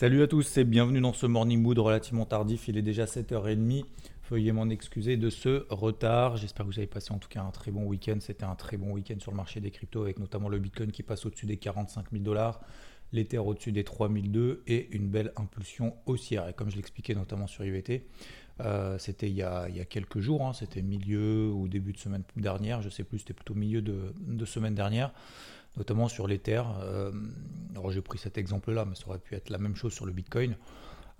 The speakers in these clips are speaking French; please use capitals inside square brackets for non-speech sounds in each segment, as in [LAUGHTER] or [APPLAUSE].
Salut à tous et bienvenue dans ce morning mood relativement tardif. Il est déjà 7h30. Veuillez m'en excuser de ce retard. J'espère que vous avez passé en tout cas un très bon week-end. C'était un très bon week-end sur le marché des cryptos avec notamment le Bitcoin qui passe au-dessus des 45 000 dollars, l'Ether au-dessus des 3002 et une belle impulsion haussière. Et comme je l'expliquais notamment sur IVT, euh, c'était il, y a quelques jours, hein. c'était milieu ou début de semaine dernière, je sais plus, c'était plutôt milieu de, semaine dernière, notamment sur l'Ether. Euh, alors j'ai pris cet exemple-là, mais ça aurait pu être la même chose sur le Bitcoin.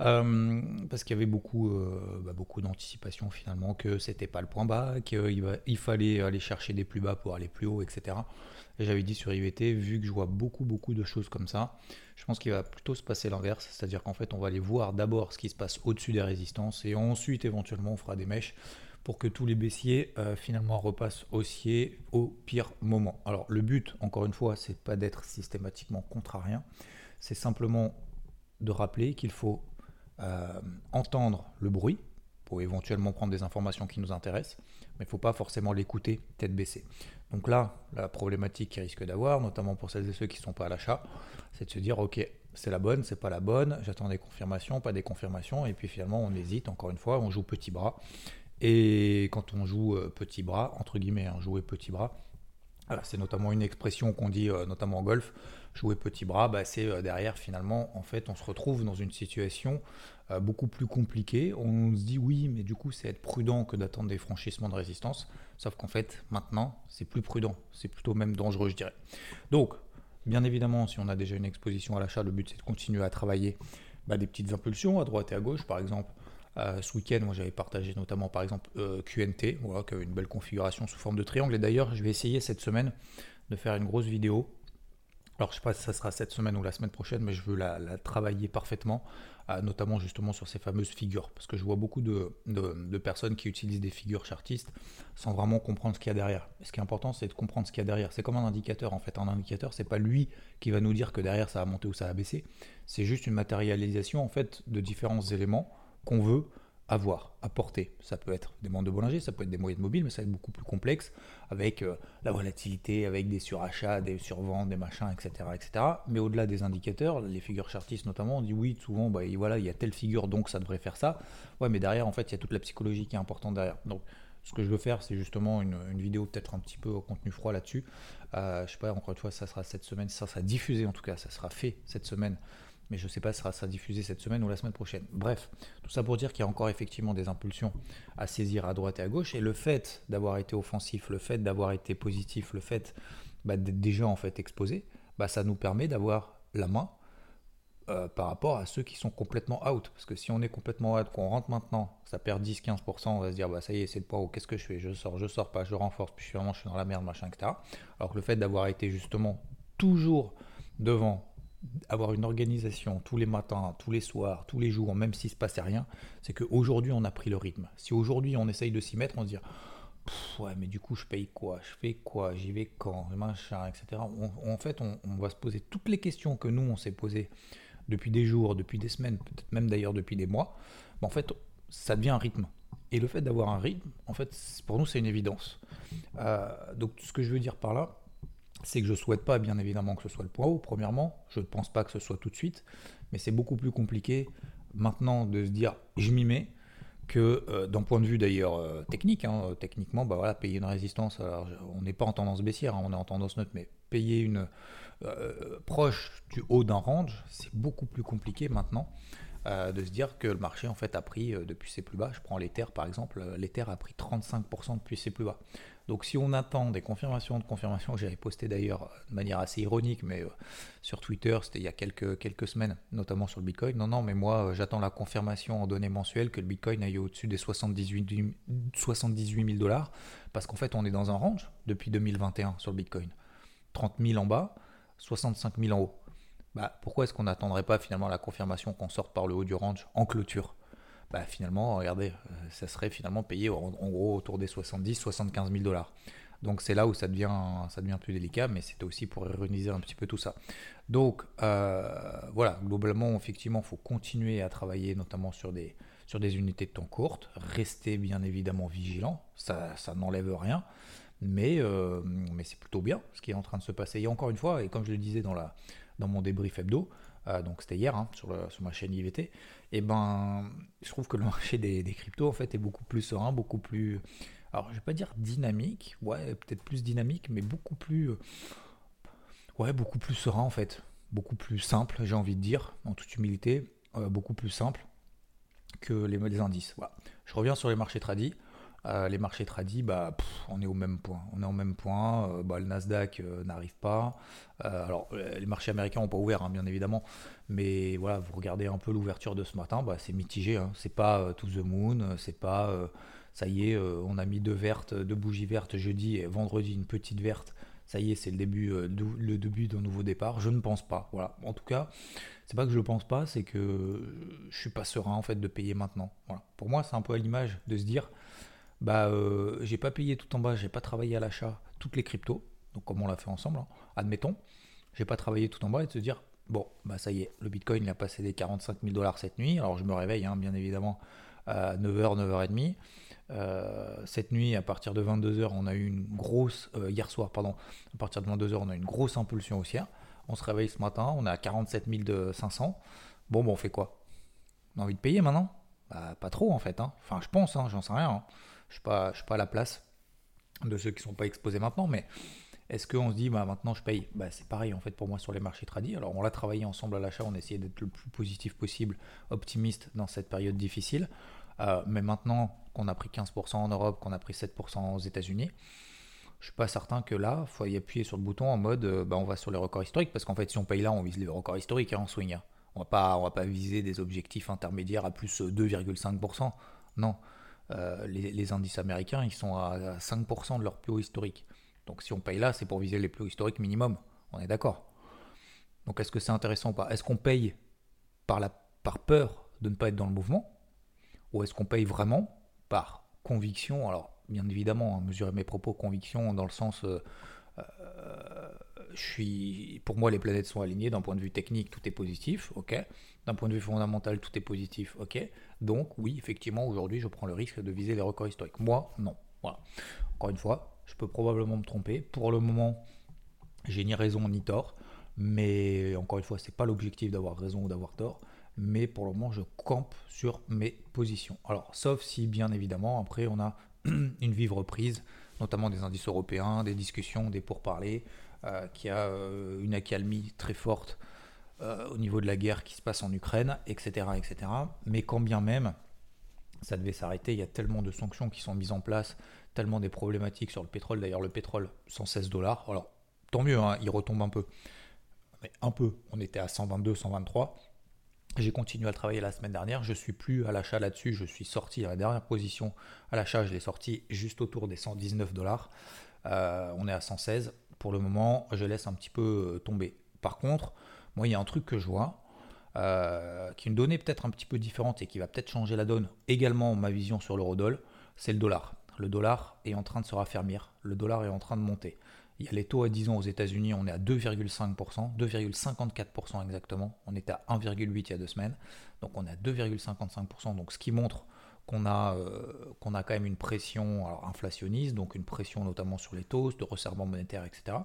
Euh, parce qu'il y avait beaucoup, euh, bah, d'anticipation finalement que c'était pas le point bas, qu'il il fallait aller chercher des plus bas pour aller plus haut, etc. Et j'avais dit sur IVT, vu que je vois beaucoup, beaucoup de choses comme ça, je pense qu'il va plutôt se passer l'inverse, c'est-à-dire qu'en fait, on va aller voir d'abord ce qui se passe au-dessus des résistances et ensuite, éventuellement, on fera des mèches pour que tous les baissiers euh, finalement repassent haussier au pire moment. Alors, le but, encore une fois, c'est pas d'être systématiquement contrarien, c'est simplement de rappeler qu'il faut euh, entendre le bruit pour éventuellement prendre des informations qui nous intéressent, mais il ne faut pas forcément l'écouter tête baissée. Donc là, la problématique qui risque d'avoir, notamment pour celles et ceux qui ne sont pas à l'achat, c'est de se dire ok, c'est la bonne, c'est pas la bonne, j'attends des confirmations, pas des confirmations, et puis finalement on hésite, encore une fois, on joue petit bras. Et quand on joue euh, petit bras, entre guillemets, hein, jouer petit bras, c'est notamment une expression qu'on dit euh, notamment en golf, jouer petit bras, bah, c'est euh, derrière finalement, en fait, on se retrouve dans une situation beaucoup plus compliquée. On se dit oui, mais du coup, c'est être prudent que d'attendre des franchissements de résistance. Sauf qu'en fait, maintenant, c'est plus prudent, c'est plutôt même dangereux, je dirais. Donc, bien évidemment, si on a déjà une exposition à l'achat, le but c'est de continuer à travailler bah, des petites impulsions à droite et à gauche, par exemple. Euh, ce week-end, moi j'avais partagé notamment par exemple QNT, voilà, qui avait une belle configuration sous forme de triangle. Et d'ailleurs, je vais essayer cette semaine de faire une grosse vidéo alors, je ne sais pas si ça sera cette semaine ou la semaine prochaine, mais je veux la, travailler parfaitement, euh, notamment justement sur ces fameuses figures. Parce que je vois beaucoup de, personnes qui utilisent des figures chartistes sans vraiment comprendre ce qu'il y a derrière. ce qui est important, c'est de comprendre ce qu'il y a derrière. C'est comme un indicateur, en fait. Un indicateur, c'est pas lui qui va nous dire que derrière ça a monté ou ça a baissé. C'est juste une matérialisation, en fait, de différents éléments qu'on veut avoir, apporter. Ça peut être des bandes de Bollinger, ça peut être des moyennes mobiles, mais ça va être beaucoup plus complexe avec euh, la volatilité, avec des surachats, des surventes, des machins, etc. etc. Mais au-delà des indicateurs, les figures chartistes notamment, on dit oui, souvent, bah, voilà, il y a telle figure, donc ça devrait faire ça. Ouais, mais derrière, en fait, il y a toute la psychologie qui est importante derrière. Donc, ce que je veux faire, c'est justement une, vidéo peut-être un petit peu au contenu froid là-dessus. Euh, je sais pas, encore une fois, ça sera cette semaine, ça sera diffusé en tout cas, ça sera fait cette semaine mais je ne sais pas si ça sera diffusé cette semaine ou la semaine prochaine. Bref, tout ça pour dire qu'il y a encore effectivement des impulsions à saisir à droite et à gauche, et le fait d'avoir été offensif, le fait d'avoir été positif, le fait bah, d'être déjà en fait exposé, bah, ça nous permet d'avoir la main euh, par rapport à ceux qui sont complètement out. Parce que si on est complètement out, qu'on rentre maintenant, ça perd 10-15%, on va se dire, bah, ça y est, c'est le poids, qu'est-ce que je fais? Je sors, je sors pas, je renforce, puis je suis dans la merde, machin, etc. Alors que le fait d'avoir été justement toujours devant avoir une organisation tous les matins, tous les soirs, tous les jours, même s'il ne se passait rien, c'est qu'aujourd'hui on a pris le rythme. Si aujourd'hui on essaye de s'y mettre, on se dit ouais mais du coup je paye quoi, je fais quoi, j'y vais quand, machin, etc. en fait on, va se poser toutes les questions que nous on s'est posées depuis des jours, depuis des semaines, peut-être même d'ailleurs depuis des mois. en fait ça devient un rythme. Et le fait d'avoir un rythme, en fait pour nous c'est une évidence. Euh, donc ce que je veux dire par là, c'est que je ne souhaite pas, bien évidemment, que ce soit le point haut, premièrement. Je ne pense pas que ce soit tout de suite. Mais c'est beaucoup plus compliqué maintenant de se dire je m'y mets que euh, d'un point de vue d'ailleurs euh, technique. Hein, techniquement, bah payer une résistance, alors, on n'est pas en tendance baissière, hein, on est en tendance neutre, mais payer une euh, proche du haut d'un range, c'est beaucoup plus compliqué maintenant. de se dire que le marché en fait a pris depuis ses plus bas, je prends l'Ether par exemple, l'Ether a pris 35% depuis ses plus bas. Donc si on attend des confirmations de confirmations, j'avais posté d'ailleurs de manière assez ironique, mais euh, sur Twitter, c'était il y a quelques, semaines, notamment sur le Bitcoin. Non, non, mais moi, euh, j'attends la confirmation en données mensuelles que le Bitcoin aille au-dessus des 78, 78 000 dollars, parce qu'en fait, on est dans un range depuis 2021 sur le Bitcoin. 30 000 en bas, 65 000 en haut. Bah, pourquoi est-ce qu'on n'attendrait pas finalement la confirmation qu'on sorte par le haut du range en clôture? Bah, Finalement, regardez, euh, ça serait finalement payé en, gros autour des 70-75 000 dollars. Donc c'est là où ça devient, plus délicat, mais c'était aussi pour ironiser un petit peu tout ça. Donc euh, voilà, globalement, effectivement, il faut continuer à travailler notamment sur des, unités de temps courtes, rester bien évidemment vigilant, ça, n'enlève rien, mais, euh, mais c'est plutôt bien ce qui est en train de se passer. Et encore une fois, et comme je le disais dans, dans mon débrief hebdo, euh, donc c'était hier hein, sur, ma chaîne IVT, et ben je trouve que le marché des, des, cryptos en fait est beaucoup plus serein, beaucoup plus alors je vais pas dire dynamique, ouais, peut-être plus dynamique, mais beaucoup plus, euh, ouais, beaucoup plus serein en fait, beaucoup plus simple, j'ai envie de dire, en toute humilité, euh, beaucoup plus simple que les, les indices. Voilà. Je reviens sur les marchés tradis. Euh, les marchés tradis, bah, on est au même point. On est au même point. Bah, le Nasdaq n'arrive pas. alors, les marchés américains n'ont pas ouvert, hein, bien évidemment. Mais voilà, vous regardez un peu l'ouverture de ce matin, bah, c'est mitigé. Hein. C'est pas to the moon, c'est pas ça y est, euh, on a mis deux vertes, deux bougies vertes jeudi et vendredi une petite verte. Ça y est, c'est le début, euh, le début d'un nouveau départ. Je ne pense pas. Voilà. En tout cas, c'est pas que je ne pense pas, c'est que je suis pas serein en fait de payer maintenant. Voilà. Pour moi, c'est un peu à l'image de se dire, bah, euh, j'ai pas payé tout en bas, j'ai pas travaillé à l'achat toutes les cryptos, donc comme on l'a fait ensemble, hein. admettons, j'ai pas travaillé tout en bas et de se dire, bon, bah ça y est, le Bitcoin il a passé des 45 000 dollars cette nuit. Alors je me réveille, hein, bien évidemment, à 9h, 9h30. Euh, cette nuit, à partir de 22h, on a eu une grosse, euh, hier soir, pardon, à partir de 22h, on a eu une grosse impulsion haussière. On se réveille ce matin, on est à 47 500. Bon, bon, on fait quoi? On a envie de payer maintenant? Bah, Pas trop en fait. Hein. Enfin, je pense, hein, j'en sais rien. Hein. Je ne suis, pas à la place de ceux qui sont pas exposés maintenant, mais est-ce qu'on se dit bah, maintenant je paye? Bah, C'est pareil en fait pour moi sur les marchés tradis. Alors on l'a travaillé ensemble à l'achat, on a d'être le plus positif possible, optimiste dans cette période difficile. Euh, mais maintenant qu'on a pris 15% en Europe, qu'on a pris 7% aux États-Unis, je suis pas certain que là, il faut y appuyer sur le bouton en mode euh, bah, on va sur les records historiques, parce qu'en fait, si on paye là, on vise les records historiques hein, en swing. On va va pas viser des objectifs intermédiaires à plus 2,5%. Non. Euh, les, indices américains, ils sont à 5% de leur plus haut historique. Donc si on paye là, c'est pour viser les plus hauts historiques minimum. On est d'accord. Donc est-ce que c'est intéressant ou pas? Est-ce qu'on paye par, la, par peur de ne pas être dans le mouvement? Ou est-ce qu'on paye vraiment par conviction? Alors, bien évidemment, hein, mesurer mes propos, conviction dans le sens. Euh, euh, pour moi, les planètes sont alignées. D'un point de vue technique, tout est positif, ok. D'un point de vue fondamental, tout est positif, ok. Donc, oui, effectivement, aujourd'hui, je prends le risque de viser les records historiques. Moi, non. Encore une fois, je peux probablement me tromper. Pour le moment, j'ai ni raison ni tort. Mais encore une fois, c'est pas l'objectif d'avoir raison ou d'avoir tort mais pour le moment, je campe sur mes positions. Alors, sauf si, bien évidemment, après, on a [CLEARS THROAT] une vive reprise, notamment des indices européens, des discussions, des pourparlers, qui a euh, une accalmie très forte euh, au niveau de la guerre qui se passe en Ukraine, etc., etc. Mais quand bien même ça devait s'arrêter, il y a tellement de sanctions qui sont mises en place, tellement des problématiques sur le pétrole. D'ailleurs, le pétrole, 116 dollars. Alors, tant mieux, hein, il retombe un peu. Mais un peu. On était à 122, 123. J'ai continué à travailler la semaine dernière. Je suis plus à l'achat là-dessus. Je suis sorti à la dernière position à l'achat. Je l'ai sorti juste autour des 119 dollars. Euh, on est à 116. Pour le moment, je laisse un petit peu euh, tomber. Par contre, moi, il y a un truc que je vois euh, qui est une donnée peut-être un petit peu différente et qui va peut-être changer la donne. Également, ma vision sur l'eurodoll, c'est le dollar. Le dollar est en train de se raffermir. Le dollar est en train de monter. Il y a les taux à 10 ans aux États-Unis, on est à 2,5%, 2,54% exactement. On était à 1,8 il y a deux semaines. Donc on est à 2,55%. Donc ce qui montre qu'on a, euh, qu'on a quand même une pression inflationniste, donc une pression notamment sur les taux, de resserrement monétaire, etc.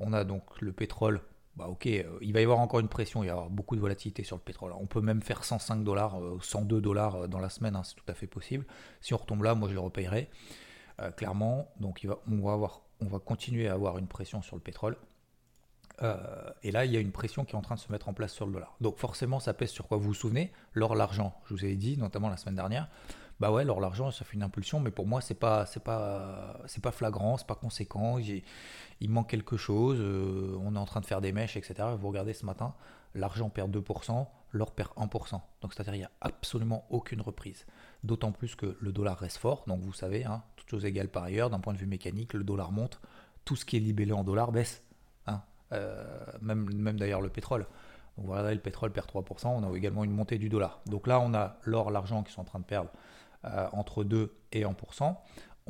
On a donc le pétrole. Bah ok, euh, il va y avoir encore une pression, il y avoir beaucoup de volatilité sur le pétrole. On peut même faire 105 dollars, 102 euh, dollars dans la semaine, hein, c'est tout à fait possible. Si on retombe là, moi je le repayerai, clairement. Donc il va, on va avoir on va continuer à avoir une pression sur le pétrole. Euh, et là, il y a une pression qui est en train de se mettre en place sur le dollar. Donc forcément, ça pèse sur quoi Vous vous souvenez? L'or, l'argent, je vous avais dit, notamment la semaine dernière. Bah ouais, l'or, l'argent, ça fait une impulsion, mais pour moi, c'est pas, c'est pas, c'est pas flagrant, c'est pas conséquent. Il manque quelque chose. Euh, on est en train de faire des mèches, etc. Vous regardez ce matin, l'argent perd 2%, l'or perd 1%. Donc c'est-à-dire il n'y a absolument aucune reprise. D'autant plus que le dollar reste fort. Donc vous savez, hein, toutes choses égales par ailleurs, d'un point de vue mécanique, le dollar monte, tout ce qui est libellé en dollars baisse. Hein. même, même d'ailleurs le pétrole. vous regardez, le pétrole perd 3%, on a également une montée du dollar. Donc là, on a l'or, l'argent qui sont en train de perdre entre 2 et 1%.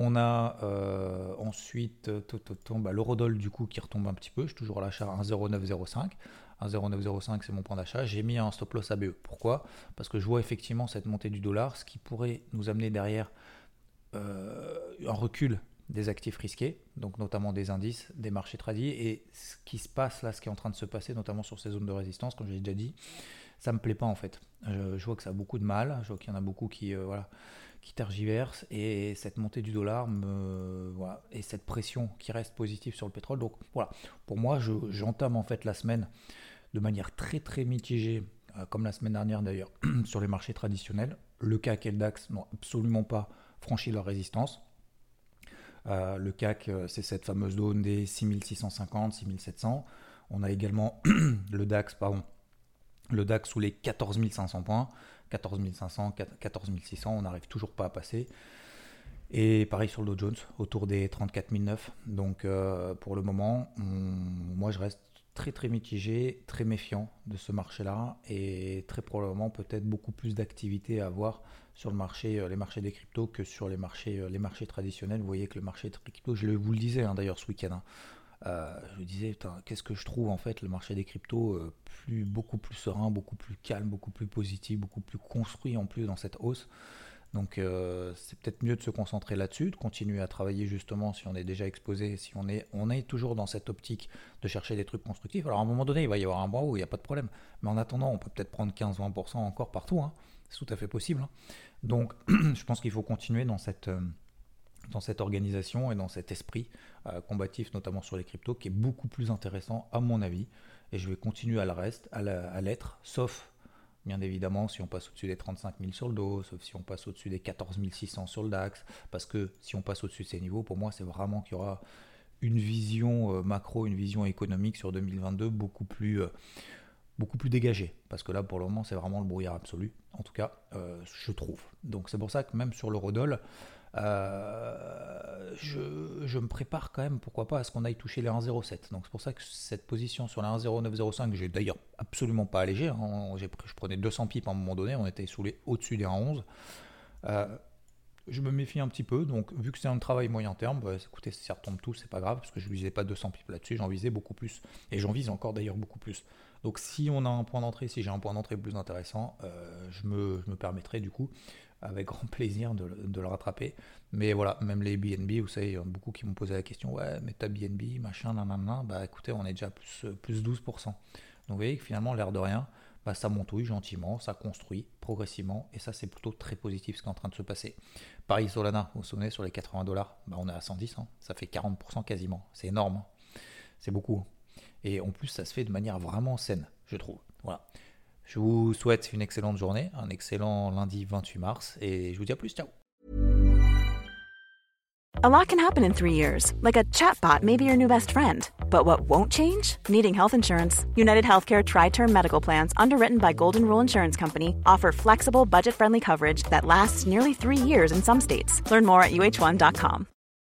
On a euh, ensuite bah, l'eurodoll du coup qui retombe un petit peu. Je suis toujours à l'achat à 1,0905. 1,0905 c'est mon point d'achat. J'ai mis un stop loss ABE. Pourquoi? Parce que je vois effectivement cette montée du dollar, ce qui pourrait nous amener derrière euh, un recul des actifs risqués, donc notamment des indices, des marchés tradis, et ce qui se passe là, ce qui est en train de se passer, notamment sur ces zones de résistance, comme j'ai déjà dit, ça me plaît pas en fait. Je, vois que ça a beaucoup de mal, je vois qu'il y en a beaucoup qui, euh, voilà, qui tergiversent et cette montée du dollar me, voilà, et cette pression qui reste positive sur le pétrole. Donc voilà, pour moi, j'entame en fait la semaine de manière très très mitigée, euh, comme la semaine dernière d'ailleurs, [CLEARS THROAT] sur les marchés traditionnels. Le CAC et le DAX n'ont absolument pas franchi leur résistance. Euh, le CAC, euh, c'est cette fameuse zone des 6650, 6700. On a également [CLEARS THROAT] le DAX, pardon, le DAX sous les 14 500 points. 14 500, 14 600, on n'arrive toujours pas à passer. Et pareil sur le Dow Jones, autour des 34 009. Donc euh, pour le moment, moi je reste très très mitigé, très méfiant de ce marché-là et très probablement peut-être beaucoup plus d'activité à avoir sur le marché, euh, les marchés des cryptos que sur les marchés, euh, les marchés traditionnels. Vous voyez que le marché des cryptos, je vous le disais hein, d'ailleurs ce week-end, hein, euh, je me disais, qu'est-ce que je trouve en fait le marché des cryptos plus, beaucoup plus serein, beaucoup plus calme, beaucoup plus positif, beaucoup plus construit en plus dans cette hausse. Donc euh, c'est peut-être mieux de se concentrer là-dessus, de continuer à travailler justement si on est déjà exposé, si on est, on est toujours dans cette optique de chercher des trucs constructifs. Alors à un moment donné, il va y avoir un mois où il n'y a pas de problème. Mais en attendant, on peut peut-être prendre 15-20% encore partout. Hein. C'est tout à fait possible. Hein. Donc [CLEARS THROAT] je pense qu'il faut continuer dans cette dans cette organisation et dans cet esprit euh, combatif, notamment sur les cryptos, qui est beaucoup plus intéressant à mon avis. Et je vais continuer à le reste, à l'être, sauf bien évidemment si on passe au-dessus des 35 000 sur le dos, sauf si on passe au-dessus des 14 600 sur le DAX, parce que si on passe au-dessus de ces niveaux, pour moi, c'est vraiment qu'il y aura une vision euh, macro, une vision économique sur 2022 beaucoup plus, euh, beaucoup plus dégagée. Parce que là, pour le moment, c'est vraiment le brouillard absolu. En tout cas, je trouve. Donc c'est pour ça que même sur l'eurodoll, euh, je, me prépare quand même, pourquoi pas, à ce qu'on aille toucher les 1,07. Donc c'est pour ça que cette position sur les 1,0905, j'ai d'ailleurs absolument pas allégé. Hein. je prenais 200 pipes à un moment donné, on était sous les au-dessus des 1,11. Euh, je me méfie un petit peu, donc vu que c'est un travail moyen terme, bah, écoutez, si ça retombe tout, c'est pas grave, parce que je visais pas 200 pipes là-dessus, j'en visais beaucoup plus, et j'en vise encore d'ailleurs beaucoup plus. Donc si on a un point d'entrée, si j'ai un point d'entrée plus intéressant, euh, je, me, permettrai du coup avec grand plaisir de, le rattraper. Mais voilà, même les BNB, vous savez, il y a beaucoup qui m'ont posé la question Ouais, mais ta BNB, machin, nan, Bah écoutez, on est déjà plus, plus 12%. Donc vous voyez que finalement, l'air de rien, bah, ça montouille gentiment, ça construit progressivement, et ça, c'est plutôt très positif ce qui est en train de se passer. Paris Solana, vous vous souvenez, sur les 80 dollars, bah, on est à 110, hein. ça fait 40% quasiment. C'est énorme, hein. c'est beaucoup. Et en plus, ça se fait de manière vraiment saine, je trouve. Voilà. Je vous souhaite une excellente journée, un excellent lundi 28 mars et je vous dis à plus. Ciao. A lot can happen in three years, like a chatbot may be your new best friend. But what won't change? Needing health insurance. United Healthcare Tri Term Medical Plans, underwritten by Golden Rule Insurance Company, offer flexible, budget friendly coverage that lasts nearly three years in some states. Learn more at uh1.com.